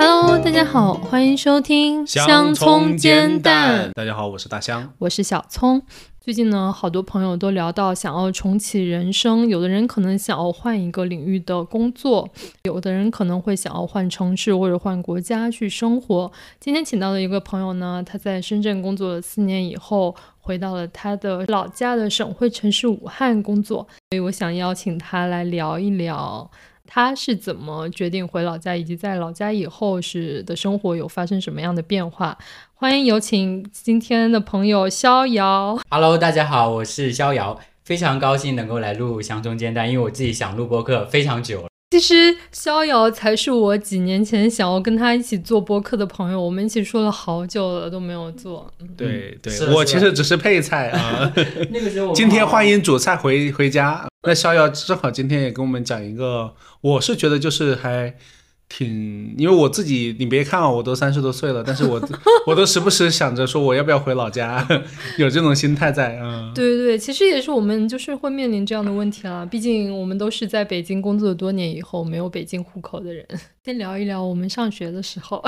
Hello，大家好，欢迎收听香葱煎蛋，大家好，我是大香。我是小葱。最近呢，好多朋友都聊到想要重启人生，有的人可能想要换一个领域的工作，有的人可能会想要换城市或者换国家去生活。今天请到的一个朋友呢，他在深圳工作了四年以后，回到了他的老家的省会城市武汉工作，所以我想邀请他来聊一聊。他是怎么决定回老家，以及在老家以后是的生活有发生什么样的变化？欢迎有请今天的朋友逍遥。Hello，大家好，我是逍遥，非常高兴能够来录香中煎蛋，因为我自己想录播客非常久了。其实逍遥才是我几年前想要跟他一起做播客的朋友，我们一起说了好久了都没有做。嗯对对我其实只是配菜啊。那个时候今天欢迎迎主菜回回家。那逍遥正好今天也跟我们讲一个，我是觉得就是还挺，因为我自己你别看啊，我都三十多岁了，但是我 我都时不时想着说我要不要回老家，有这种心态在。嗯，对对对，其实也是我们就是会面临这样的问题啦。毕竟我们都是在北京工作多年以后没有北京户口的人。先聊一聊我们上学的时候，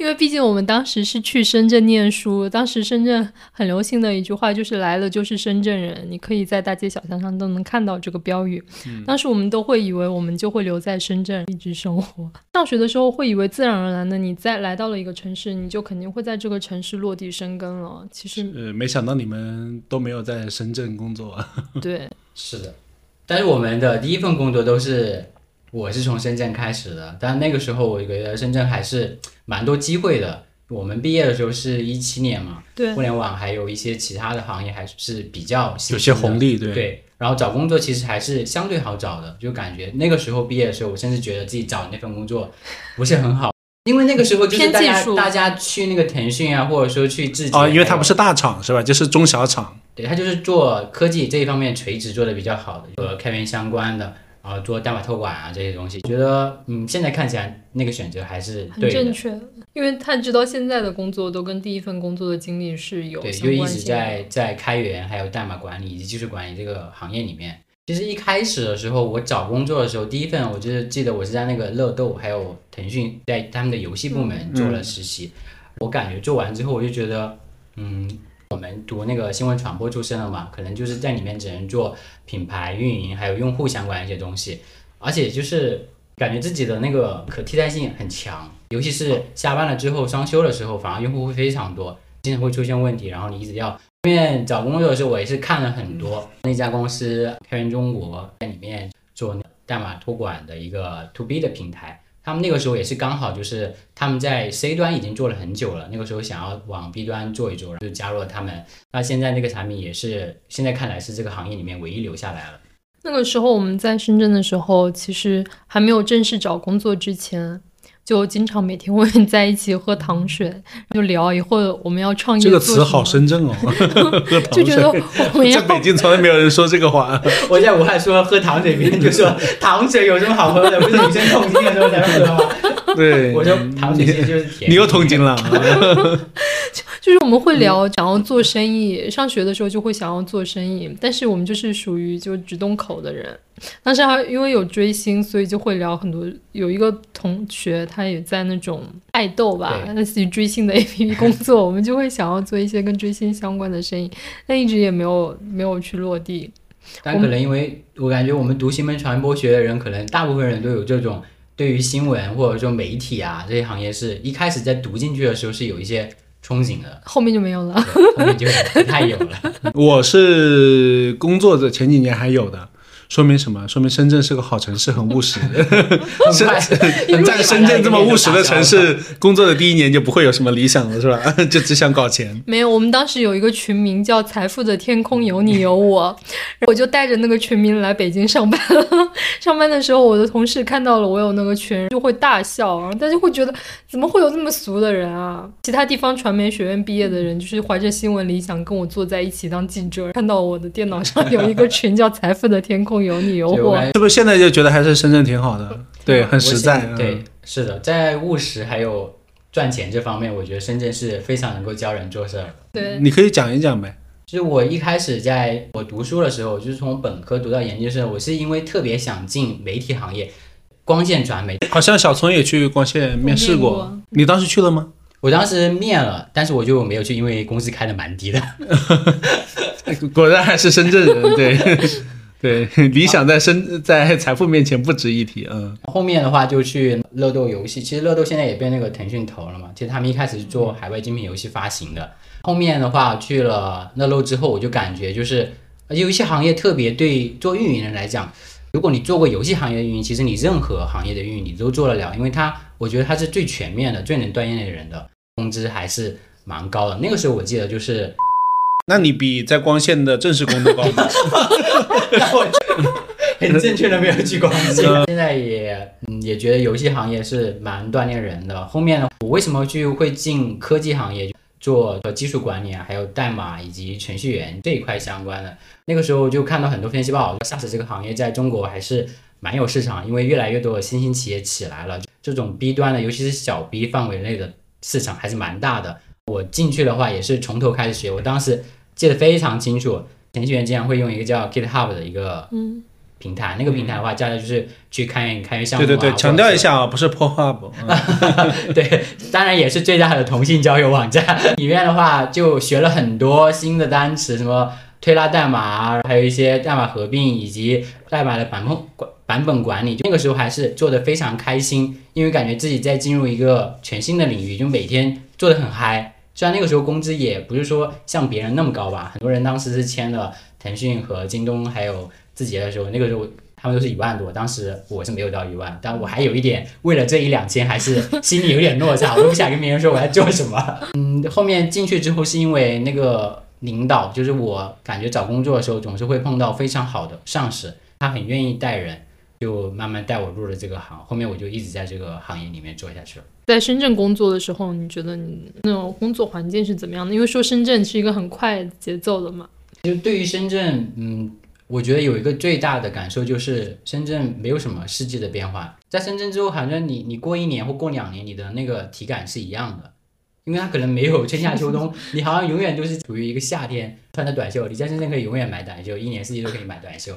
因为毕竟我们当时是去深圳念书，当时深圳很流行的一句话就是“来了就是深圳人”，你可以在大街小巷上都能看到这个标语。当时我们都会以为我们就会留在深圳一直生活。上学的时候会以为自然而然的，你再来到了一个城市，你就肯定会在这个城市落地生根了。其实呃，没想到你们都没有在深圳工作。对。是的，但是我们的第一份工作都是我是从深圳开始的，但那个时候我觉得深圳还是蛮多机会的。我们毕业的时候是一七年嘛，对互联网还有一些其他的行业还是比较有些红利，对，对，然后找工作其实还是相对好找的，就感觉那个时候毕业的时候，我甚至觉得自己找的那份工作不是很好，因为那个时候就是大家大家去那个腾讯啊，或者说去自己哦，因为它不是大厂是吧？就是中小厂。对，它就是做科技这一方面垂直做的比较好的，和开源相关的，然后做代码托管啊这些东西，觉得嗯，现在看起来那个选择还是很，正确，因为他直到现在的工作都跟第一份工作的经历是有对，就一直。在在开源还有代码管理以及技术管理这个行业里面。其实一开始的时候，我找工作的时候，第一份我就是记得我是在那个乐豆还有腾讯在他们的游戏部门做了实习。我感觉做完之后，我就觉得，嗯，我们读那个新闻传播出身的嘛，可能就是在里面只能做品牌运营还有用户相关的一些东西，而且就是感觉自己的那个可替代性很强，尤其是下班了之后双休的时候，反而用户会非常多，经常会出现问题，然后你一直要。后面找工作的时候，我也是看了很多那家公司开源中国在里面做代码托管的一个 to B 的平台，他们那个时候也是刚好就是他们在 C 端已经做了很久了，那个时候想要往 B 端做一做，就加入了他们。那现在那个产品也是现在看来是这个行业里面唯一留下来了。那个时候我们在深圳的时候，其实还没有正式找工作之前，就经常每天会在一起喝糖水，就聊以后我们要创业这个词好深圳哦，喝糖就觉得水。我们要在北京从来没有人说这个话。我在武汉说喝糖水，别人就说糖水有什么好喝的？不是女生痛经的时候才会喝吗？对，我说糖水其实就是甜。你又痛经了。就是我们会聊想要做生意，上学的时候就会想要做生意，但是我们就是属于就只动口的人。当时还因为有追星，所以就会聊很多。有一个同学他也在那种爱豆吧，对类似于追星的 APP 工作，我们就会想要做一些跟追星相关的生意，但一直也没有没有去落地。但可能因为我感觉我们读新闻传播学的人，可能大部分人都有这种对于新闻或者说媒体啊这些行业，是一开始在读进去的时候是有一些憧憬的，后面就没有了。后面就不太有了。我是工作的前几年还有的，说明什么？说明深圳是个好城市，很务实。很快 在深圳这么务实的城市工作的第一年就不会有什么理想了，是吧？就只想搞钱。没有，我们当时有一个群名叫“财富的天空有你有我”，我就带着那个群名来北京上班。上班的时候，我的同事看到了我有那个群，就会大笑，然后大家会觉得怎么会有这么俗的人啊？其他地方传媒学院毕业的人，就是怀着新闻理想跟我坐在一起当记者，看到我的电脑上有一个群叫“财富的天空有你有我对我感”，是不是现在就觉得还是深圳挺好的？对，很实在。对，是的，在务实还有赚钱这方面，我觉得深圳是非常能够教人做事。对，你可以讲一讲呗。就是我一开始在我读书的时候，就是从本科读到研究生，我是因为特别想进媒体行业，光线传媒。好像小聪也去光线面试过，过你当时去了吗？我当时面了，但是我就没有去，因为工资开的蛮低的。果然还是深圳人，对对，理想在身 在财富面前不值一提，嗯，后面的话就去乐豆游戏，其实乐豆现在也被那个腾讯投了嘛。其实他们一开始是做海外精品游戏发行的，后面的话去了乐豆之后，我就感觉就是游戏行业特别对做运营人来讲，如果你做过游戏行业的运营，其实你任何行业的运营你都做得了，因为它我觉得它是最全面的、最能锻炼人的，工资还是蛮高的。那个时候我记得就是那你比在光线的正式工作高吗？很正确的没有去光线，现在也嗯也觉得游戏行业是蛮锻炼人的。后面呢，我为什么去会进科技行业做技术管理啊，还有代码以及程序员这一块相关的？那个时候就看到很多分析报道，SaaS 这个行业在中国还是蛮有市场，因为越来越多的新兴企业起来了，这种 B 端的，尤其是小 B 范围内的市场还是蛮大的。我进去的话也是从头开始学，我当时记得非常清楚，程序员经常会用一个叫 GitHub 的一个嗯平台，那个平台的话，大家就是去开源开源项目、啊。对对对，强调一下啊，不是 PornHub，嗯对，当然也是最大的同性交友网站。里面的话就学了很多新的单词，什么推拉代码啊，还有一些代码合并以及代码的版本管版本管理。那个时候还是做的非常开心，因为感觉自己在进入一个全新的领域，就每天做的很嗨。虽然那个时候工资也不是说像别人那么高吧，很多人当时是签了腾讯和京东还有字节的时候，那个时候他们都是一万多，当时我是没有到一万，但我还有一点为了这一两千，还是心里有点落差，我都不想跟别人说我在做什么。嗯，后面进去之后是因为那个领导，就是我感觉找工作的时候总是会碰到非常好的上司，他很愿意带人，就慢慢带我入了这个行，后面我就一直在这个行业里面做下去了。在深圳工作的时候，你觉得你那种工作环境是怎么样的？因为说深圳是一个很快节奏的嘛。就对于深圳，嗯，我觉得有一个最大的感受就是深圳没有什么世纪的变化。在深圳之后，好像你你过一年或过两年，你的那个体感是一样的，因为它可能没有春夏秋冬，你好像永远都是处于一个夏天穿着短袖。你在深圳可以永远买短袖，一年四季都可以买短袖。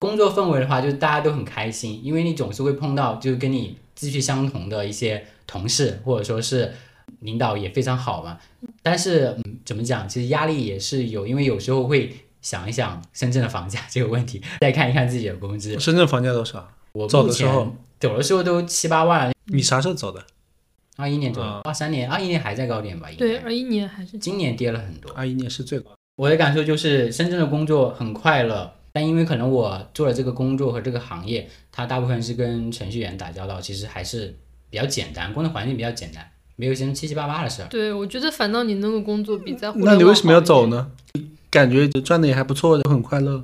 工作氛围的话，就是大家都很开心，因为你总是会碰到就是跟你志趣相同的一些同事，或者说是领导也非常好嘛。但是，嗯，怎么讲？其实压力也是有，因为有时候会想一想深圳的房价这个问题，再看一看自己的工资。深圳房价多少？我走的时候走的时候都七八万，你啥时候走的？二一年左右啊，二三年，二一年还在高点吧？应该对，二一年还是今年跌了很多。二一年是最高。我的感受就是，深圳的工作很快乐，但因为可能我做了这个工作和这个行业，它大部分是跟程序员打交道，其实还是比较简单，工作环境比较简单，没有一些七七八八的事儿。对，我觉得反倒你那个工作比在互那你为什么要？走呢？感觉赚的也还不错，就很快乐。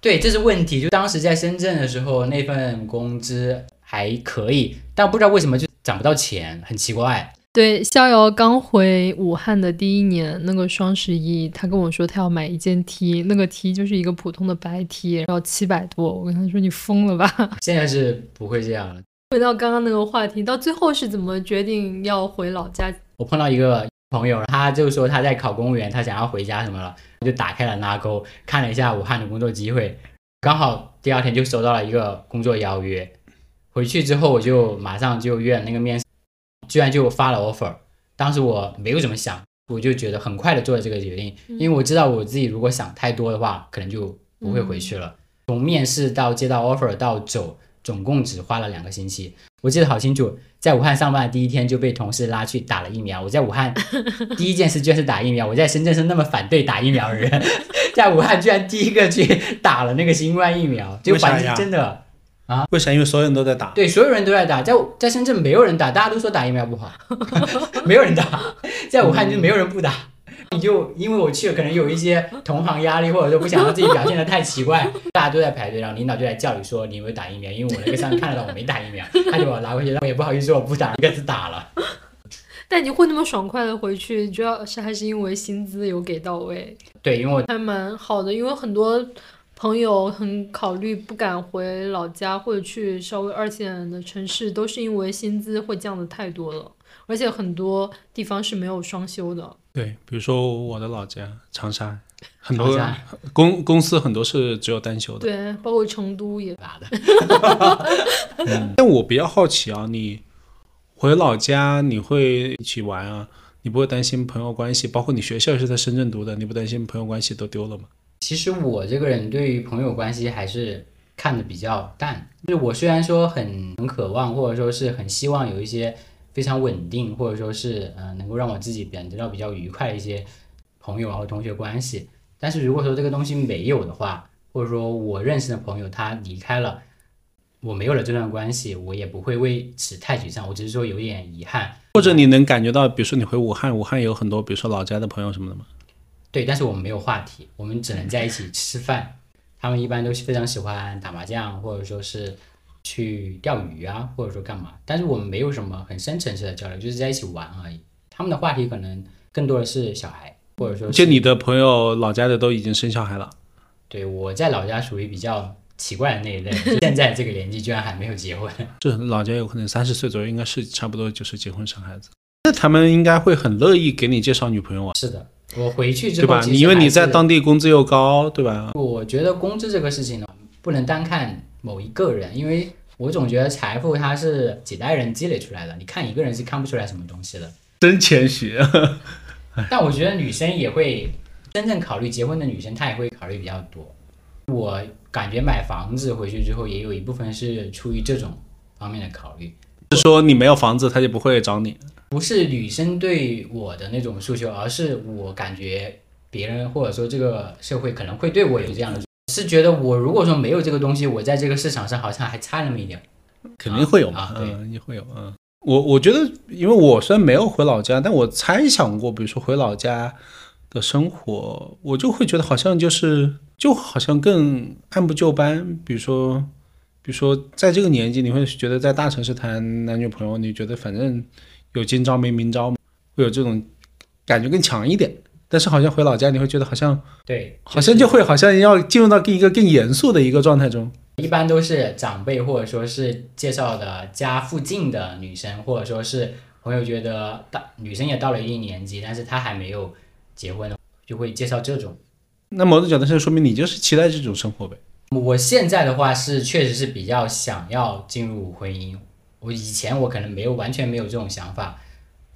对，这是问题。就当时在深圳的时候，那份工资还可以，但不知道为什么就涨不到钱，很奇怪。对，逍遥刚回武汉的第一年，那个双十一，他跟我说他要买一件 T，那个 T 就是一个普通的白 T，要七百多。我跟他说你疯了吧？现在是不会这样了。回到刚刚那个话题，到最后是怎么决定要回老家？我碰到一个朋友，他就说他在考公务员，他想要回家什么了，就打开了拉钩，看了一下武汉的工作机会，刚好第二天就收到了一个工作邀约。回去之后我就马上就约了那个面试，居然就发了 offer。当时我没有怎么想，我就觉得很快的做了这个决定，因为我知道我自己如果想太多的话，可能就不会回去了。从面试到接到 offer 到走，总共只花了两个星期。我记得好清楚，在武汉上班的第一天就被同事拉去打了疫苗。我在武汉 第一件事居然是打疫苗。我在深圳是那么反对打疫苗的人，在武汉居然第一个去打了那个新冠疫苗，就环境为啥呀真的啊为啥？因为所有人都在打。对所有人都在打，在在深圳没有人打，大家都说打疫苗不好，没有人打，在武汉就没有人不打。你就因为我去了，可能有一些同行压力，或者说不想让自己表现的太奇怪，大家都在排队，然后领导就在叫你说你有没有打疫苗，因为我那个上面看得到我没打疫苗，他就把我拉过去，我也不好意思说我不打，一个字打了。但你会那么爽快的回去，主要是还是因为薪资有给到位，对，因为我还蛮好的。因为很多朋友很考虑不敢回老家或者去稍微二线的城市，都是因为薪资会降的太多了，而且很多地方是没有双休的。对，比如说我的老家长沙，很多公公司很多是只有单休的。对，包括成都也吧的。但我比较好奇啊，你回老家你会一起玩啊？你不会担心朋友关系？包括你学校也是在深圳读的，你不担心朋友关系都丢了吗？其实我这个人对于朋友关系还是看的比较淡，就是我虽然说很很渴望，或者说是很希望有一些非常稳定，或者说是呃能够让我自己感觉到比较愉快的一些朋友啊或同学关系，但是如果说这个东西没有的话，或者说我认识的朋友他离开了，我没有了这段关系，我也不会为此太沮丧，我只是说有点遗憾。或者你能感觉到，比如说你回武汉，武汉有很多，比如说老家的朋友什么的吗？对，但是我们没有话题，我们只能在一起吃饭。他们一般都是非常喜欢打麻将，或者说是去钓鱼啊，或者说干嘛。但是我们没有什么很深层次的交流，就是在一起玩而已。他们的话题可能更多的是小孩，或者说就是你的朋友老家的都已经生小孩了，对我在老家属于比较奇怪的那一类，现在这个年纪居然还没有结婚。这老家有可能三十岁左右，应该是差不多就是结婚生孩子。那他们应该会很乐意给你介绍女朋友啊，是的，我回去之后，对吧？你因为你在当地工资又高，对吧？我觉得工资这个事情呢，不能单看某一个人，因为我总觉得财富它是几代人积累出来的，你看一个人是看不出来什么东西的。真谦虚。但我觉得女生也会真正考虑结婚的女生，她也会考虑比较多。我感觉买房子回去之后，也有一部分是出于这种方面的考虑，是说你没有房子，他就不会找你。不是女生对我的那种诉求，而是我感觉别人或者说这个社会可能会对我有这样的，是觉得我如果说没有这个东西，我在这个市场上好像还差那么一点。肯定会有嘛，啊对嗯，也会有，嗯。我我觉得，因为我虽然没有回老家，但我猜想过，比如说回老家的生活，我就会觉得好像就是，就好像更按部就班。比如说，比如说在这个年纪，你会觉得在大城市谈男女朋友，你觉得反正有今朝没明朝，会有这种感觉更强一点。但是好像回老家，你会觉得好像对，好像就会好像要进入到一个更严肃的一个状态中。一般都是长辈或者说是介绍的家附近的女生，或者说是朋友觉得大女生也到了一定年纪，但是她还没有结婚，就会介绍这种。那某种角度上说明你就是期待这种生活呗。我现在的话是确实是比较想要进入婚姻，我以前我可能没有完全没有这种想法，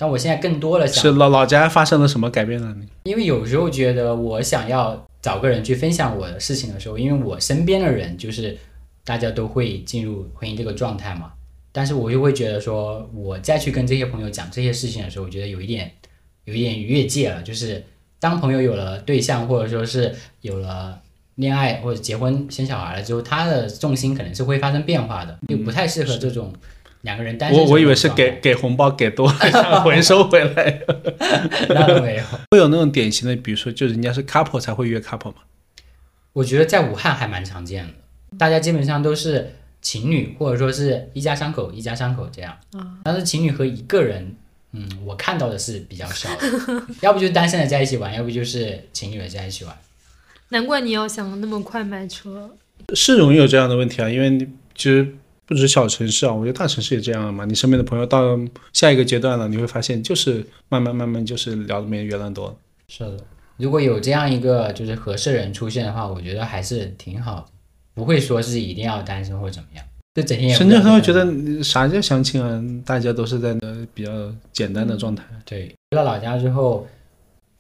但我现在更多的想是老老家发生了什么改变了你？因为有时候觉得我想要找个人去分享我的事情的时候，因为我身边的人就是大家都会进入婚姻这个状态嘛，但是我就会觉得说，我再去跟这些朋友讲这些事情的时候，我觉得有一点有一点越界了，就是当朋友有了对象，或者说是有了恋爱或者结婚生小孩了之后，他的重心可能是会发生变化的，就不太适合这种两个人单身我我以为是给给红包给多了，想回收回来。那倒没有。会有那种典型的，比如说，就人家是 couple 才会约 couple 吗。我觉得在武汉还蛮常见的，大家基本上都是情侣，或者说是一家三口一家三口这样。但是情侣和一个人，嗯，我看到的是比较少的，要不就是单身的在一起玩，要不就是情侣的在一起玩。难怪你要想那么快买车。是容易有这样的问题啊，因为你其实不止小城市啊，我觉得大城市也这样嘛。你身边的朋友到下一个阶段了，你会发现就是慢慢慢慢就是聊的没原来多了。是的，如果有这样一个就是合适的人出现的话，我觉得还是挺好的，不会说是一定要单身或怎么样。就整天也深圳知道他会觉得啥叫相亲啊？大家都是在那比较简单的状态。对，回到老家之后，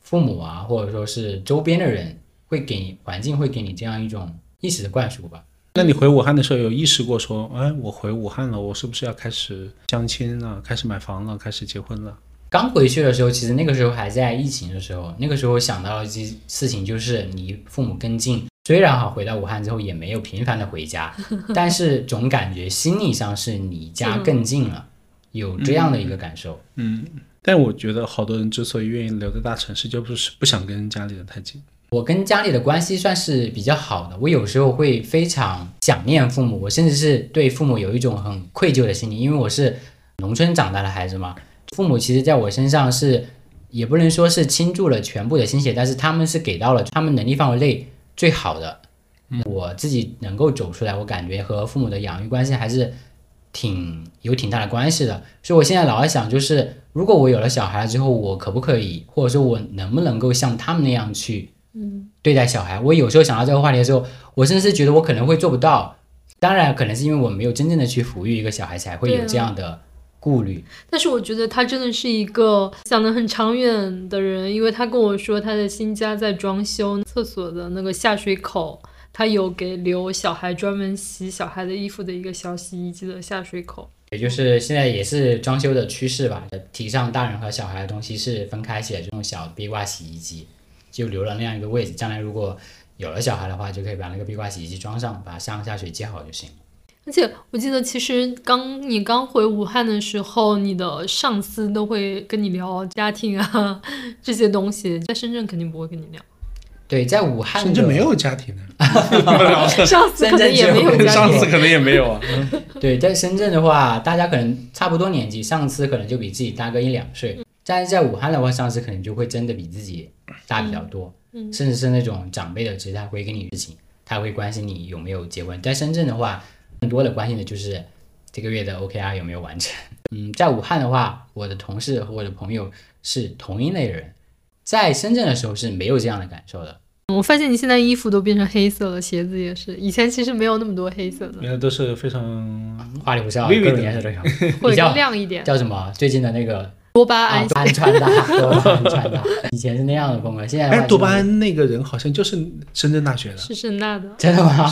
父母啊，或者说是周边的人，会给你环境会给你这样一种意识的灌输吧。那你回武汉的时候有意识过说，哎，我回武汉了，我是不是要开始相亲了，开始买房了，开始结婚了？刚回去的时候，其实那个时候还在疫情的时候，那个时候想到了一件事情，就是离父母更近。虽然哈回到武汉之后也没有频繁的回家，但是总感觉心理上是离家更近了，有这样的一个感受。嗯但我觉得好多人之所以愿意留在大城市，就不是不想跟家里人太近。我跟家里的关系算是比较好的，我有时候会非常想念父母，我甚至是对父母有一种很愧疚的心理，因为我是农村长大的孩子嘛，父母其实在我身上是也不能说是倾注了全部的心血，但是他们是给到了他们能力范围内最好的。我自己能够走出来，我感觉和父母的养育关系还是挺有挺大的关系的。所以我现在老在想，就是如果我有了小孩之后，我可不可以，或者说我能不能够像他们那样去嗯对待小孩。我有时候想到这个话题的时候，我甚至是觉得我可能会做不到。当然，可能是因为我没有真正的去抚育一个小孩，才会有这样的顾虑。但是我觉得他真的是一个想得很长远的人，因为他跟我说他的新家在装修，厕所的那个下水口，他有给留小孩专门洗小孩的衣服的一个小洗衣机的下水口。也就是现在也是装修的趋势吧，提倡大人和小孩的东西是分开写，这种小壁挂洗衣机就留了那样一个位置，将来如果有了小孩的话，就可以把那个壁挂洗衣机装上，把上下水接好就行了。而且我记得，其实刚你刚回武汉的时候，你的上司都会跟你聊家庭啊 这些东西，在深圳肯定不会跟你聊。对，在武汉深圳没有家庭呢，上司可能也没有。上司可能也没有啊。对，在深圳的话，大家可能差不多年纪，上司可能就比自己大个一两岁，但是在武汉的话，上司可能就会真的比自己大比较多，嗯甚至是那种长辈的职，他会跟你事情，他会关心你有没有结婚。在深圳的话，更多的关心的就是这个月的 OKR 有没有完成。嗯，在武汉的话，我的同事和我的朋友是同一类人，在深圳的时候是没有这样的感受的。我发现你现在衣服都变成黑色了，鞋子也是，以前其实没有那么多黑色的，原来都是非常花里胡哨，各种颜色都有，或 者比较亮一点。叫什么？最近的那个多巴胺啊，多巴胺穿搭，多巴胺穿搭，以前是那样的风格，现在哎，多巴胺那个人好像就是深圳大学的。是深大的真的吗？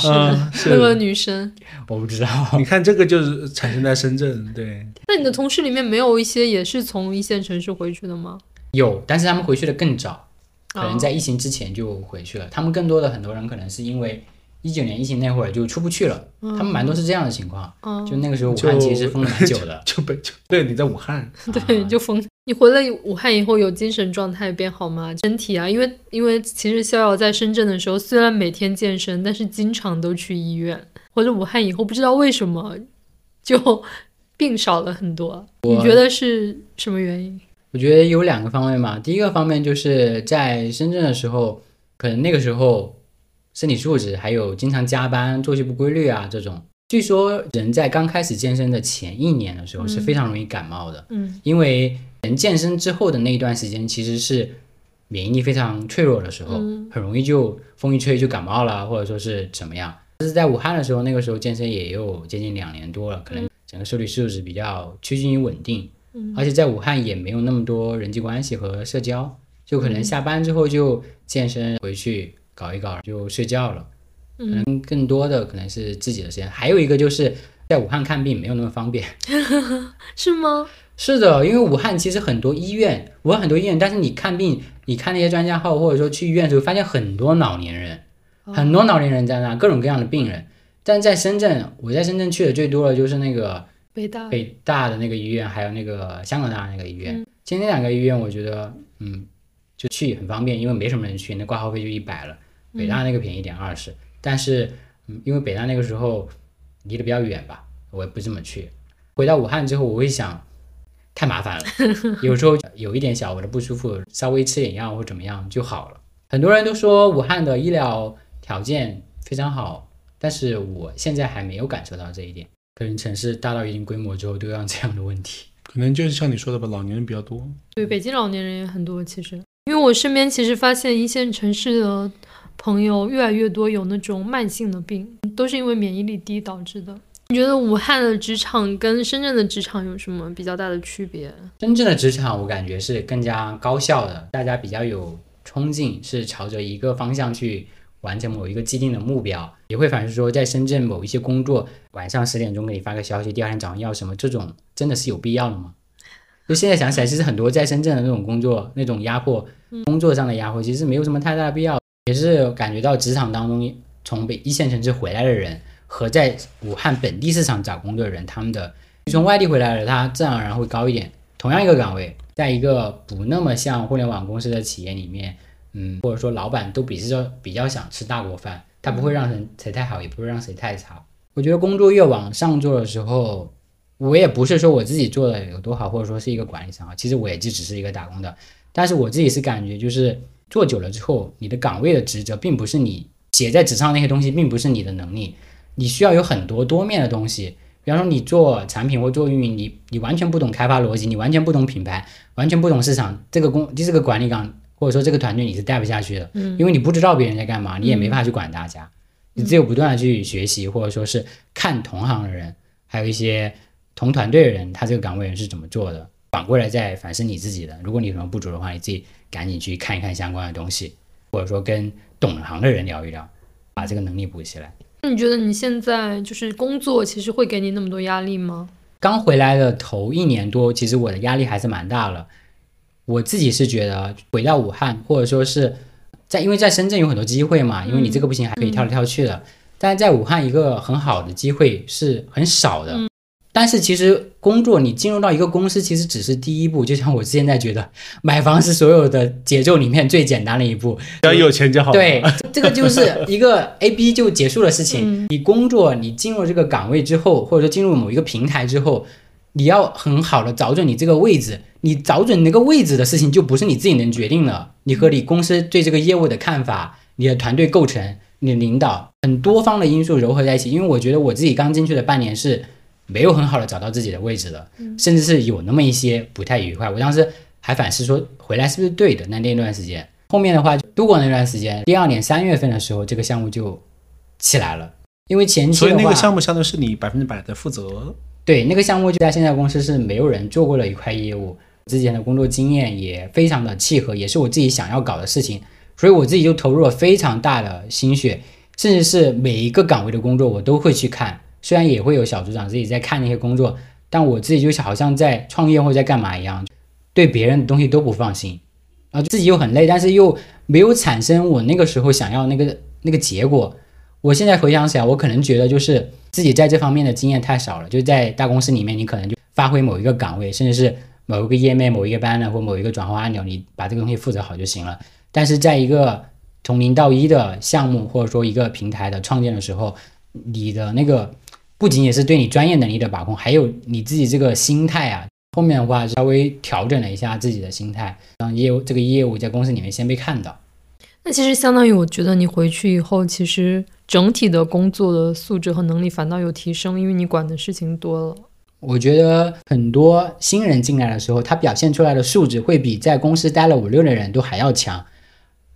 是，那个。女生。我不知道。你看这个就是产生在深圳，对，那你的同事里面没有一些也是从一线城市回去的吗？有，但是他们回去的更早，可能哦在疫情之前就回去了。他们更多的很多人可能是因为一九年疫情那会儿就出不去了，他们蛮多是这样的情况。嗯，就那个时候武汉其实封了蛮久的，就被就对你在武汉，对，啊就封。你回了武汉以后，有精神状态变好吗？身体啊，因为因为其实逍遥在深圳的时候，虽然每天健身，但是经常都去医院。回了武汉以后，不知道为什么就 病少了很多。你觉得是什么原因？我觉得有两个方面嘛。第一个方面就是在深圳的时候，可能那个时候身体素质还有经常加班、作息不规律啊这种。据说人在刚开始健身的前一年的时候是非常容易感冒的，嗯因为人健身之后的那一段时间其实是免疫力非常脆弱的时候，嗯很容易就风一吹就感冒了，或者说是怎么样。但是在武汉的时候，那个时候健身也有接近两年多了，可能整个身体素质比较趋近于稳定。嗯而且在武汉也没有那么多人际关系和社交，就可能下班之后就健身，回去搞一搞就睡觉了。可嗯能更多的可能是自己的时间。还有一个就是在武汉看病没有那么方便。是吗？是的，因为武汉其实很多医院，武汉很多医院，但是你看病，你看那些专家号或者说去医院的时候，发现很多老年人，很多老年人在那，各种各样的病人。但在深圳，我在深圳去的最多的就是那个北大。北大的那个医院，还有那个香港大的那个医院。其实那两个医院，我觉得，嗯，就去很方便，因为没什么人去，那挂号费就一百了。北大那个便宜点二十、但是，嗯，因为北大那个时候离得比较远吧，我也不怎么去。回到武汉之后，我会想，太麻烦了，有时候有一点小我的不舒服，稍微吃点药或怎么样就好了。很多人都说武汉的医疗条件非常好，但是我现在还没有感受到这一点。可能城市大到一定规模之后都要这样的问题。可能就是像你说的吧，老年人比较多。对，北京老年人也很多，其实，因为我身边其实发现一线城市的朋友越来越多有那种慢性的病，都是因为免疫力低导致的。你觉得武汉的职场跟深圳的职场有什么比较大的区别？深圳的职场，我感觉是更加高效的，大家比较有冲劲，是朝着一个方向去完成某一个既定的目标。也会反思说，在深圳某一些工作，晚上十点钟给你发个消息，第二天早上要什么，这种真的是有必要的吗？就现在想起来，其实很多在深圳的那种工作，那种压迫，工作上的压迫，其实没有什么太大的必要。也是感觉到职场当中从北一线城市回来的人和在武汉本地市场找工作的人，他们的从外地回来的，他自然而然会高一点。同样一个岗位，在一个不那么像互联网公司的企业里面，嗯，或者说老板都比较比较想吃大锅饭，他不会让人谁太好，也不会让谁太差。我觉得工作越往上做的时候，我也不是说我自己做的有多好，或者说是一个管理层啊，其实我也就只是一个打工的。但是我自己是感觉，就是做久了之后，你的岗位的职责并不是你写在纸上那些东西，并不是你的能力，你需要有很多多面的东西。比方说，你做产品或做运营，你你完全不懂开发逻辑，你完全不懂品牌，完全不懂市场，这个工这是个管理岗或者说这个团队你是带不下去的，嗯因为你不知道别人在干嘛，你也没法去管大家，你只有不断的去学习，或者说是看同行的人，还有一些同团队的人，他这个岗位人是怎么做的，反过来再反思你自己的。如果你有什么不足的话，你自己赶紧去看一看相关的东西，或者说跟懂行的人聊一聊，把这个能力补起来。那你觉得你现在就是工作，其实会给你那么多压力吗？刚回来的头一年多，其实我的压力还是蛮大了。我自己是觉得回到武汉，或者说是在，因为在深圳有很多机会嘛，因为你这个不行还可以跳来跳去的。但是在武汉，一个很好的机会是很少的。但是其实工作你进入到一个公司，其实只是第一步。就像我现在觉得，买房是所有的节奏里面最简单的一步。只要有钱就好了。对，这个就是一个 A B 就结束的事情。你工作，你进入这个岗位之后，或者说进入某一个平台之后，你要很好的找准你这个位置。你找准那个位置的事情，就不是你自己能决定了。你和你公司对这个业务的看法，你的团队构成，你的领导，很多方的因素糅合在一起。因为我觉得我自己刚进去的半年是没有很好的找到自己的位置的，甚至是有那么一些不太愉快。我当时还反思说，回来是不是对的？那那段时间，后面的话度过那段时间，第二年三月份的时候，这个项目就起来了。因为前期所以的话，那个项目相当于是你百分之百的负责。对那个项目就在现在公司是没有人做过的一块业务，之前的工作经验也非常的契合，也是我自己想要搞的事情，所以我自己就投入了非常大的心血，甚至是每一个岗位的工作我都会去看，虽然也会有小组长自己在看那些工作，但我自己就好像在创业或者在干嘛一样，对别人的东西都不放心，啊，自己又很累，但是又没有产生我那个时候想要那个那个结果。我现在回想起来，我可能觉得就是自己在这方面的经验太少了。就在大公司里面，你可能就发挥某一个岗位，甚至是某一个页面、某一个班的或某一个转化按钮，你把这个东西负责好就行了。但是在一个从零到一的项目，或者说一个平台的创建的时候，你的那个不仅仅是对你专业能力的把控，还有你自己这个心态啊。后面的话稍微调整了一下自己的心态，让业务这个业务在公司里面先被看到。那其实相当于，我觉得你回去以后，其实整体的工作的素质和能力反倒有提升，因为你管的事情多了。我觉得很多新人进来的时候，他表现出来的素质会比在公司待了五六年的人都还要强。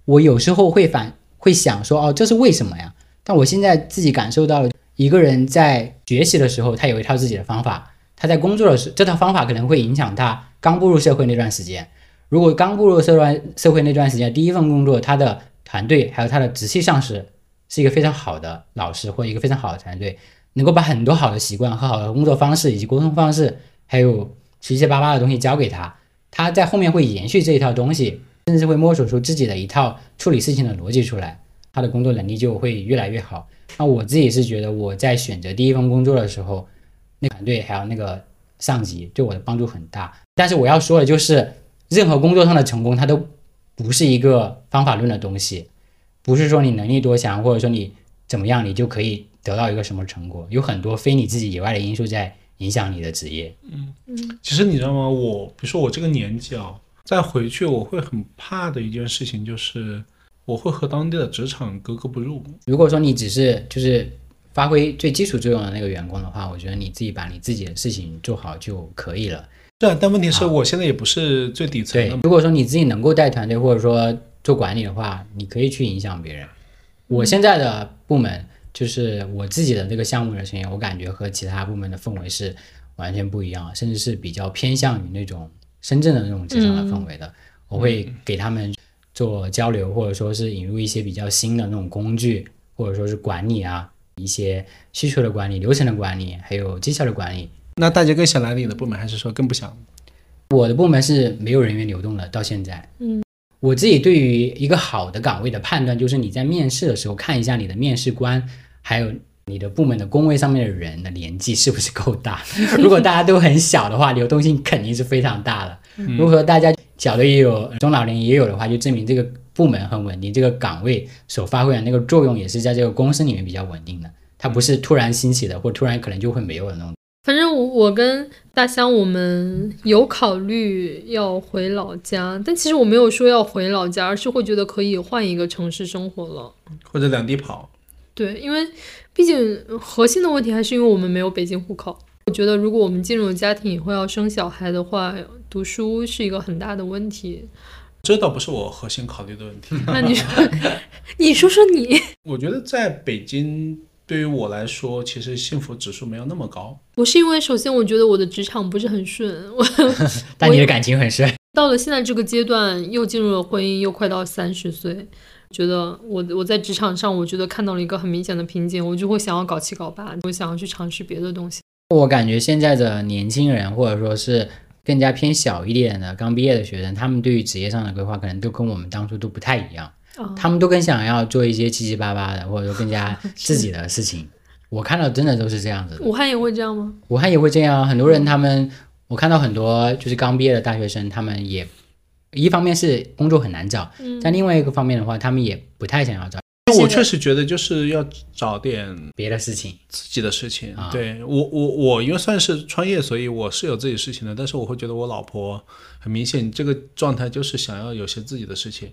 我有时候会反会想说，哦，这是为什么呀？但我现在自己感受到了，一个人在学习的时候，他有一套自己的方法；他在工作的时候，这套方法可能会影响他刚步入社会那段时间。如果刚步入社段社会那段时间，第一份工作，他的团队还有他的直系上司是一个非常好的老师或一个非常好的团队，能够把很多好的习惯和好的工作方式以及沟通方式，还有七七八八的东西教给他，他在后面会延续这一套东西，甚至会摸索出自己的一套处理事情的逻辑出来，他的工作能力就会越来越好。那我自己是觉得我在选择第一份工作的时候，那团队还有那个上级对我的帮助很大。但是我要说的就是，任何工作上的成功，它都不是一个方法论的东西，不是说你能力多强，或者说你怎么样，你就可以得到一个什么成果。有很多非你自己以外的因素在影响你的职业。嗯嗯其实你知道吗？我比如说我这个年纪啊，再回去我会很怕的一件事情就是，我会和当地的职场格格不入。如果说你只是就是发挥最基础作用的那个员工的话，我觉得你自己把你自己的事情做好就可以了。是啊，但问题是我现在也不是最底层的，对如果说你自己能够带团队或者说做管理的话，你可以去影响别人。我现在的部门就是我自己的这个项目的成员，我感觉和其他部门的氛围是完全不一样，甚至是比较偏向于那种深圳的那种职场的氛围的。我会给他们做交流，或者说是引入一些比较新的那种工具，或者说是管理啊，一些需求的管理、流程的管理，还有绩效的管理。那大家更想来你的部门，还是说更不想？我的部门是没有人员流动的，到现在。嗯，我自己对于一个好的岗位的判断，就是你在面试的时候看一下你的面试官，还有你的部门的工位上面的人的年纪是不是够大。如果大家都很小的话，流动性肯定是非常大的。如果说大家小的也有，中老年也有的话，就证明这个部门很稳定，这个岗位所发挥的那个作用也是在这个公司里面比较稳定的，它不是突然兴起的，或突然可能就会没有的那种。反正我我跟大香我们有考虑要回老家，但其实我没有说要回老家，而是会觉得可以换一个城市生活了。或者两地跑？对，因为毕竟核心的问题还是因为我们没有北京户口。我觉得如果我们进入家庭以后要生小孩的话，读书是一个很大的问题。这倒不是我核心考虑的问题。那你说，你说说你，我觉得在北京对于我来说，其实幸福指数没有那么高。我是因为首先我觉得我的职场不是很顺，我但你的感情很顺。到了现在这个阶段，又进入了婚姻，又快到三十岁，觉得我我在职场上，我觉得看到了一个很明显的瓶颈，我就会想要搞七搞八，我想要去尝试别的东西。我感觉现在的年轻人，或者说是更加偏小一点的刚毕业的学生，他们对于职业上的规划，可能都跟我们当初都不太一样。啊他们都更想要做一些七七八八的，或者说更加自己的事情。我看到真的都是这样子的。武汉也会这样吗？武汉也会这样啊，很多人他们，我看到很多就是刚毕业的大学生，他们也一方面是工作很难找，嗯但另外一个方面的话，他们也不太想要找我确实觉得就是要找点别的事情。自己的事情。啊对我，我我因为算是创业，所以我是有自己事情的。但是我会觉得我老婆很明显这个状态就是想要有些自己的事情。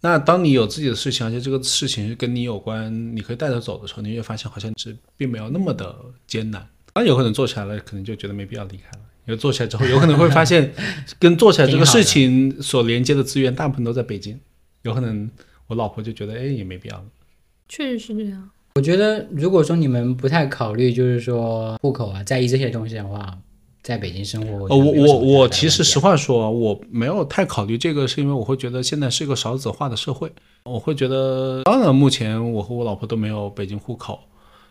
那当你有自己的事情，而且这个事情是跟你有关，你可以带着走的时候，你会发现好像是并没有那么的艰难。当然有可能做起来了，可能就觉得没必要离开了。因为做起来之后，有可能会发现跟做起来这个事情所连接的资源大部分都在北京，有可能我老婆就觉得哎也没必要了。确实是这样。我觉得如果说你们不太考虑，就是说户口啊，在意这些东西的话，在北京生活，呃，我我觉得没有什么太大的我其实实话说，我没有太考虑这个，是因为我会觉得现在是一个少子化的社会，我会觉得，当然目前我和我老婆都没有北京户口，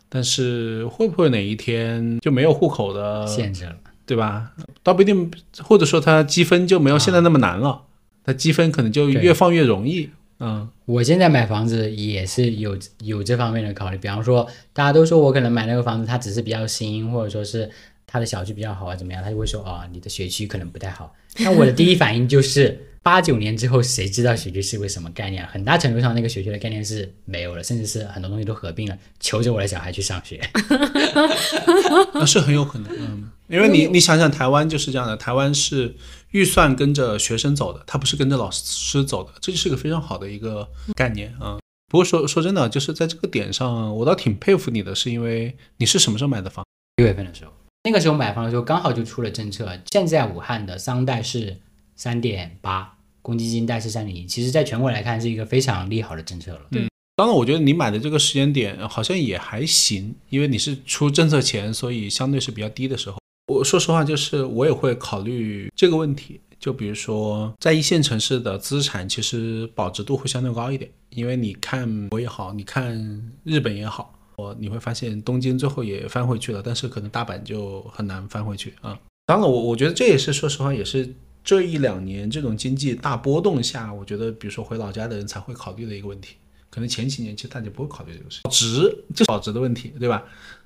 但是会不会哪一天就没有户口的，限制了。对吧？倒不一定，或者说它积分就没有现在那么难了，它积分可能就越放越容易，嗯。我现在买房子也是有有这方面的考虑，比方说大家都说我可能买那个房子它只是比较新，或者说是它的小区比较好啊怎么样，他就会说啊、你的学区可能不太好。那我的第一反应就是八九年之后谁知道学区是个什么概念啊？很大程度上那个学区的概念是没有了，甚至是很多东西都合并了，求着我的小孩去上学。那是很有可能，嗯，因为你你想想，台湾就是这样的，台湾是预算跟着学生走的，它不是跟着老师走的，这就是个非常好的一个概念啊。不过说说真的，就是在这个点上，我倒挺佩服你的，是因为你是什么时候买的房？六月份的时候，那个时候买房的时候刚好就出了政策，现在武汉的商贷是三点八，公积金贷是三点一，其实在全国来看是一个非常利好的政策了。对当然，我觉得你买的这个时间点好像也还行，因为你是出政策前，所以相对是比较低的时候。我说实话，就是我也会考虑这个问题。就比如说，在一线城市的资产其实保值度会相对高一点，因为你看我也好，你看日本也好，我你会发现东京最后也翻回去了，但是可能大阪就很难翻回去啊。当然我，我觉得这也是说实话，也是这一两年这种经济大波动下，我觉得比如说回老家的人才会考虑的一个问题。可能前几年其实大家不会考虑这个事，保值就是保值的问题，对吧？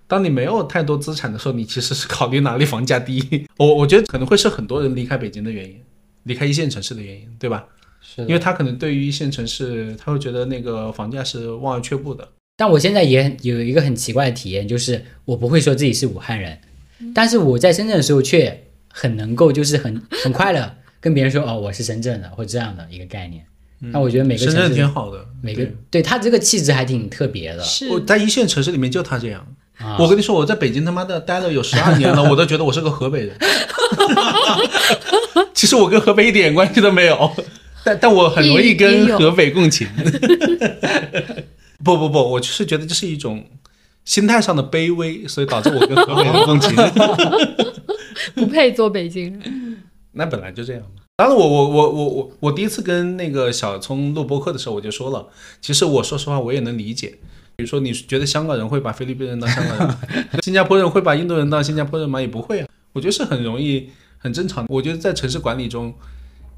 当你没有太多资产的时候，你其实是考虑哪里房价低。我我觉得可能会是很多人离开北京的原因，离开一线城市的原因，对吧？是因为他可能对于一线城市，他会觉得那个房价是望而却步的。但我现在也有一个很奇怪的体验，就是我不会说自己是武汉人，但是我在深圳的时候却很能够，就是很很快乐跟别人说哦我是深圳的或这样的一个概念。那我觉得每个深圳城市挺好的，每个对对他这个气质还挺特别的。是我在一线城市里面就他这样。啊我跟你说，我在北京他妈的待了有十二年了，我都觉得我是个河北人。其实我跟河北一点关系都没有，但但我很容易跟河北共情。不不不，我就是觉得这是一种心态上的卑微，所以导致我跟河北人共情。不配做北京人。那本来就这样嘛。当然我，我我我我我第一次跟那个小聪录播客的时候，我就说了，其实我说实话，我也能理解。比如说，你觉得香港人会把菲律宾人当香港人，新加坡人会把印度人当新加坡人吗？也不会啊。我觉得是很容易、很正常的。我觉得在城市管理中，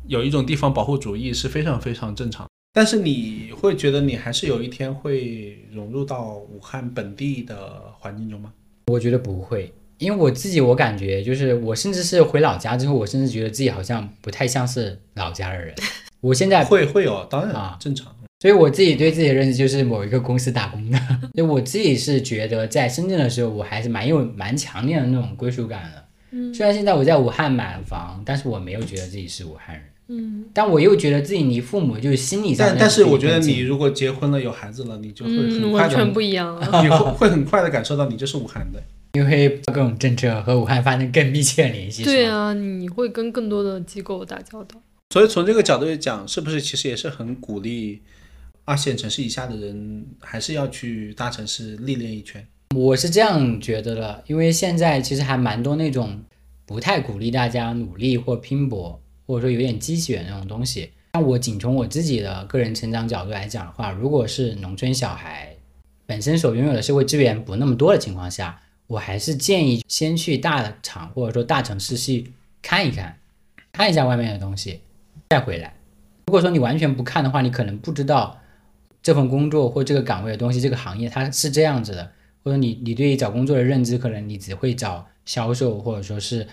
有一种地方保护主义是非常非常正常。但是你会觉得你还是有一天会融入到武汉本地的环境中吗？我觉得不会，因为我自己我感觉就是我甚至是回老家之后，我甚至觉得自己好像不太像是老家的人。我现在会会有，当然啊正常。所以我自己对自己的认识就是某一个公司打工的，所以我自己是觉得在深圳的时候，我还是蛮有蛮强烈的那种归属感的。嗯虽然现在我在武汉买了房，但是我没有觉得自己是武汉人，嗯但我又觉得自己离父母就是心理上但但是我觉得你如果结婚了有孩子了，你就会嗯，很快的，完全不一样了。你会会很快的感受到你就是武汉的。因为各种政策和武汉发生更密切的联系。对啊，你会跟更多的机构打交道。所以从这个角度来讲，是不是其实也是很鼓励二线城市以下的人，还是要去大城市历练一圈？我是这样觉得的，因为现在其实还蛮多那种不太鼓励大家努力或拼搏，或者说有点积血那种东西。那我仅从我自己的个人成长角度来讲的话，如果是农村小孩本身所拥有的社会资源不那么多的情况下，我还是建议先去大厂或者说大城市去看一看，看一下外面的东西，再回来。如果说你完全不看的话，你可能不知道这份工作或这个岗位的东西，这个行业它是这样子的，或者你你对于找工作的认知，可能你只会找销售或者说是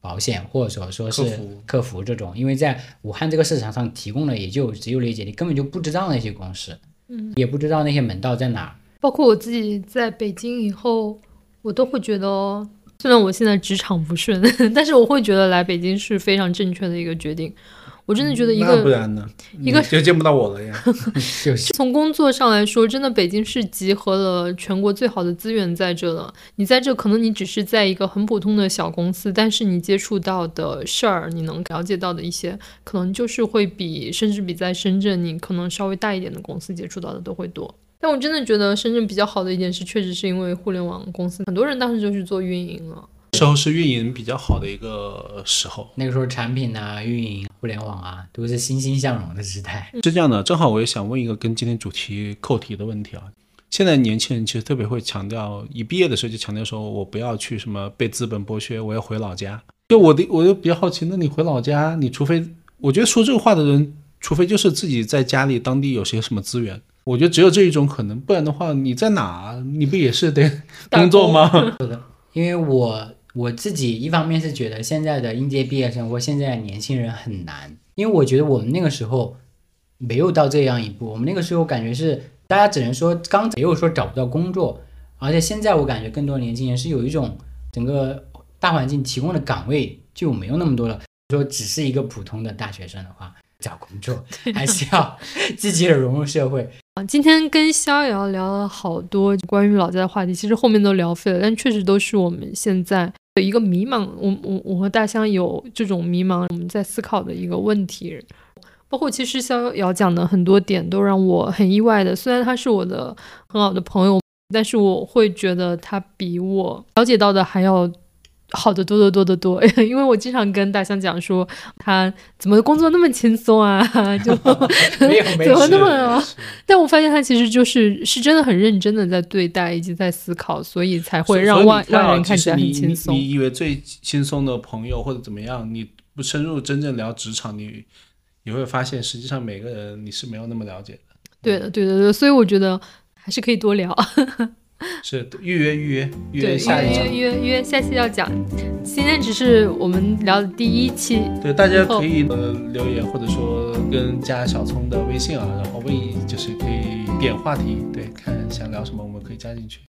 保险，或者说说是客服客服这种，因为在武汉这个市场上提供的也就只有理解，你根本就不知道那些公司，嗯，也不知道那些门道在哪儿。包括我自己在北京以后，我都会觉得，虽然我现在职场不顺，但是我会觉得来北京是非常正确的一个决定。我真的觉得一个然呢？一个就见不到我了呀。从工作上来说，真的北京是集合了全国最好的资源在这了。你在这，可能你只是在一个很普通的小公司，但是你接触到的事儿，你能了解到的一些，可能就是会比甚至比在深圳你可能稍微大一点的公司接触到的都会多。但我真的觉得深圳比较好的一点是，确实是因为互联网公司，很多人当时就去做运营了。时候是运营比较好的一个时候。那个时候产品啊、运营、互联网啊，都是欣欣向荣的时代。是这样的，正好我也想问一个跟今天主题扣题的问题啊。现在年轻人其实特别会强调，一毕业的时候就强调说，我不要去什么被资本剥削，我要回老家。就我的，我就比较好奇，那你回老家，你除非我觉得说这个话的人，除非就是自己在家里当地有些什么资源，我觉得只有这一种可能，不然的话你在哪，你不也是得工作吗？是的因为我我自己一方面是觉得现在的应届毕业生或现在的年轻人很难，因为我觉得我们那个时候没有到这样一步，我们那个时候感觉是大家只能说刚没有说找不到工作，而且现在我感觉更多年轻人是有一种整个大环境提供的岗位就没有那么多了。说只是一个普通的大学生的话，找工作还是要 积极的融入社会。今天跟逍遥聊了好多关于老家的话题，其实后面都聊废了，但确实都是我们现在的一个迷茫。我我我和大香有这种迷茫，我们在思考的一个问题。包括其实逍遥讲的很多点都让我很意外的，虽然他是我的很好的朋友，但是我会觉得他比我了解到的还要。好的多得多得多，因为我经常跟大象讲说，他怎么工作那么轻松啊，就 没有没怎么那么啊？但我发现他其实就是是真的很认真的在对待以及在思考，所以才会让外所以你看啊外人看起来很轻松你。你以为最轻松的朋友或者怎么样，你不深入真正聊职场，你你会发现，实际上每个人你是没有那么了解的。对的，对的，对的，所以我觉得还是可以多聊。是预约预约预，约下一场。约约约下期要讲，今天只是我们聊的第一期。对，大家可以呃留言，或者说跟加小聪的微信啊，然后问，就是可以点话题，对，看想聊什么，我们可以加进去。